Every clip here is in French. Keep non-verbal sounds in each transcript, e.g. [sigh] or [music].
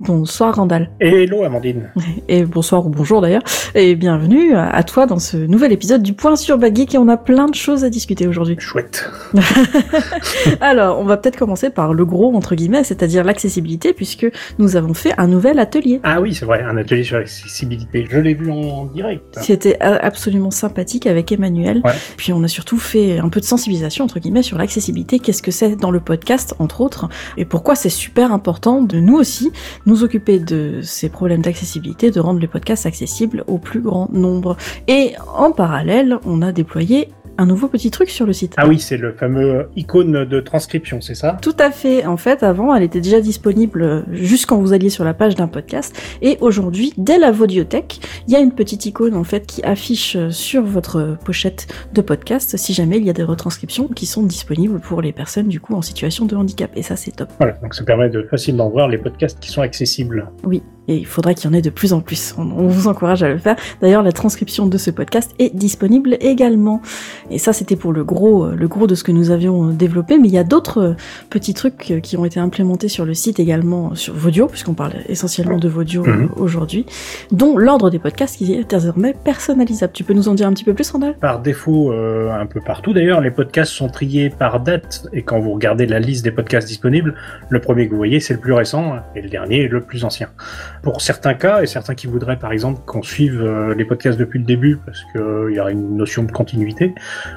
Bonsoir Randall. Hello Amandine. [laughs] Et bonsoir ou bonjour d'ailleurs. Et bienvenue à toi dans ce nouvel épisode du Point sur Bad Geek et on a plein de choses à discuter aujourd'hui. Chouette. [laughs] Alors, on va peut-être commencer par le gros entre guillemets, c'est-à-dire l'accessibilité puisque nous avons fait un nouvel atelier. Ah oui, c'est vrai, un atelier sur l'accessibilité. Je l'ai vu en direct. C'était absolument sympathique avec Emmanuel. Ouais. Puis on a surtout fait un peu de sensibilisation entre guillemets sur l'accessibilité, qu'est-ce que c'est dans le podcast entre autres? Et pourquoi c'est super important de nous aussi nous occuper de ces problèmes d'accessibilité, de rendre les podcasts accessibles au plus grand nombre. Et en parallèle, on a déployé un nouveau petit truc sur le site. Ah oui, c'est le fameux icône de transcription, c'est ça? Tout à fait. En fait, avant, elle était déjà disponible juste quand vous alliez sur la page d'un podcast. Et aujourd'hui, dès la Vodiothèque, il y a une petite icône en fait qui affiche sur votre pochette de podcast si jamais il y a des retranscriptions qui sont disponibles pour les personnes du coup en situation de handicap. Et ça, c'est top. Voilà, donc ça permet de facilement voir les podcasts qui sont accessibles. Oui, et il faudrait qu'il y en ait de plus en plus. On, on vous encourage à le faire. D'ailleurs, la transcription de ce podcast est disponible également. Et ça, c'était pour le gros, le gros de ce que nous avions développé. Mais il y a d'autres petits trucs qui ont été implémentés sur le site également sur Vodio, puisqu'on parle essentiellement de Vodio Mhm. aujourd'hui, dont l'ordre des podcasts qui est désormais personnalisable. Tu peux nous en dire un petit peu plus, Randall? Par défaut, euh, un peu partout d'ailleurs, les podcasts sont triés par date. Et quand vous regardez la liste des podcasts disponibles, le premier que vous voyez, c'est le plus récent, et le dernier, le plus ancien. Pour certains cas, et certains qui voudraient par exemple qu'on suive euh, les podcasts depuis le début, parce qu'il y a une notion de continuité,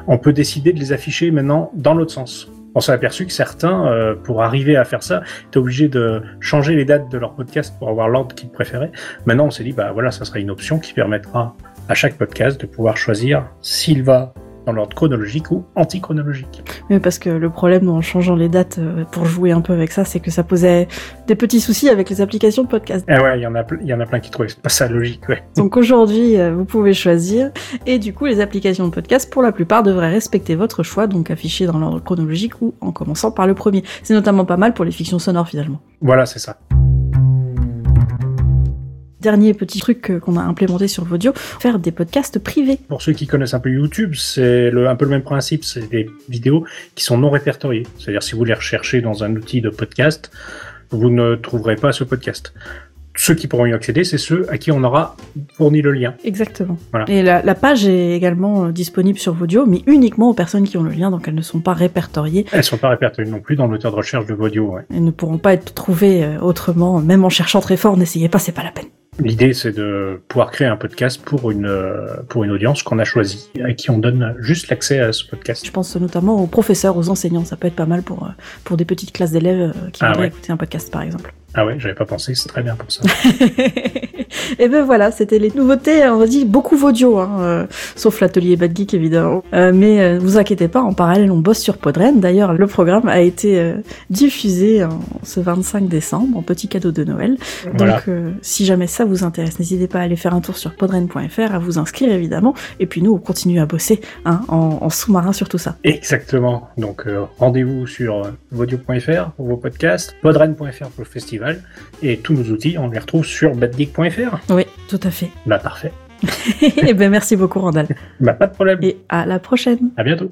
on peut décider de les afficher maintenant dans l'autre sens. On s'est aperçu que certains, euh, pour arriver à faire ça, étaient obligés de changer les dates de leur podcast pour avoir l'ordre qu'ils préféraient. Maintenant, on s'est dit, bah voilà, ça sera une option qui permettra à chaque podcast de pouvoir choisir s'il va dans l'ordre chronologique ou antichronologique. Oui, parce que le problème en changeant les dates euh, pour jouer un peu avec ça, c'est que ça posait des petits soucis avec les applications de podcast. Ah ouais, il y en a, y en a plein qui trouvaient pas ça logique, ouais. Donc aujourd'hui, euh, vous pouvez choisir. Et du coup, les applications de podcast, pour la plupart, devraient respecter votre choix, donc afficher dans l'ordre chronologique ou en commençant par le premier. C'est notamment pas mal pour les fictions sonores finalement. Voilà, c'est ça. Dernier petit truc qu'on a implémenté sur Vodio, faire des podcasts privés. Pour ceux qui connaissent un peu YouTube, c'est un peu le même principe. C'est des vidéos qui sont non répertoriées. C'est-à-dire, si vous les recherchez dans un outil de podcast, vous ne trouverez pas ce podcast. Ceux qui pourront y accéder, c'est ceux à qui on aura fourni le lien. Exactement. Voilà. Et la, la page est également euh, disponible sur Vodio, mais uniquement aux personnes qui ont le lien, donc elles ne sont pas répertoriées. Elles sont pas répertoriées non plus dans le moteur de recherche de Vodio. Ouais. Elles ne pourront pas être trouvées euh, autrement, même en cherchant très fort, n'essayez pas, c'est pas la peine. L'idée, c'est de pouvoir créer un podcast pour une, euh, pour une audience qu'on a choisie, à qui on donne juste l'accès à ce podcast. Je pense notamment aux professeurs, aux enseignants, ça peut être pas mal pour, euh, pour des petites classes d'élèves euh, qui Ah voudraient ouais. écouter un podcast par exemple. Ah ouais, j'avais pas pensé, c'est très bien pour ça. [laughs] [laughs] Et ben voilà, c'était les nouveautés, on va dire beaucoup Vodio, hein, euh, sauf l'atelier Bad Geek évidemment. Euh, mais euh, vous inquiétez pas, en parallèle on bosse sur Podren. D'ailleurs, le programme a été euh, diffusé en, ce 25 décembre, en petit cadeau de Noël. voilà. Donc si jamais ça vous intéresse, n'hésitez pas à aller faire un tour sur podren.fr, à vous inscrire évidemment. Et puis nous, on continue à bosser hein, en, en sous-marin sur tout ça. Exactement. Donc rendez-vous sur vodio.fr pour vos podcasts, podren.fr pour le festival, et tous nos outils, on les retrouve sur badgeek.fr. [laughs] Oui, tout à fait. Bah parfait. [laughs] Et ben merci beaucoup Randall. Bah pas de problème. Et à la prochaine. À bientôt.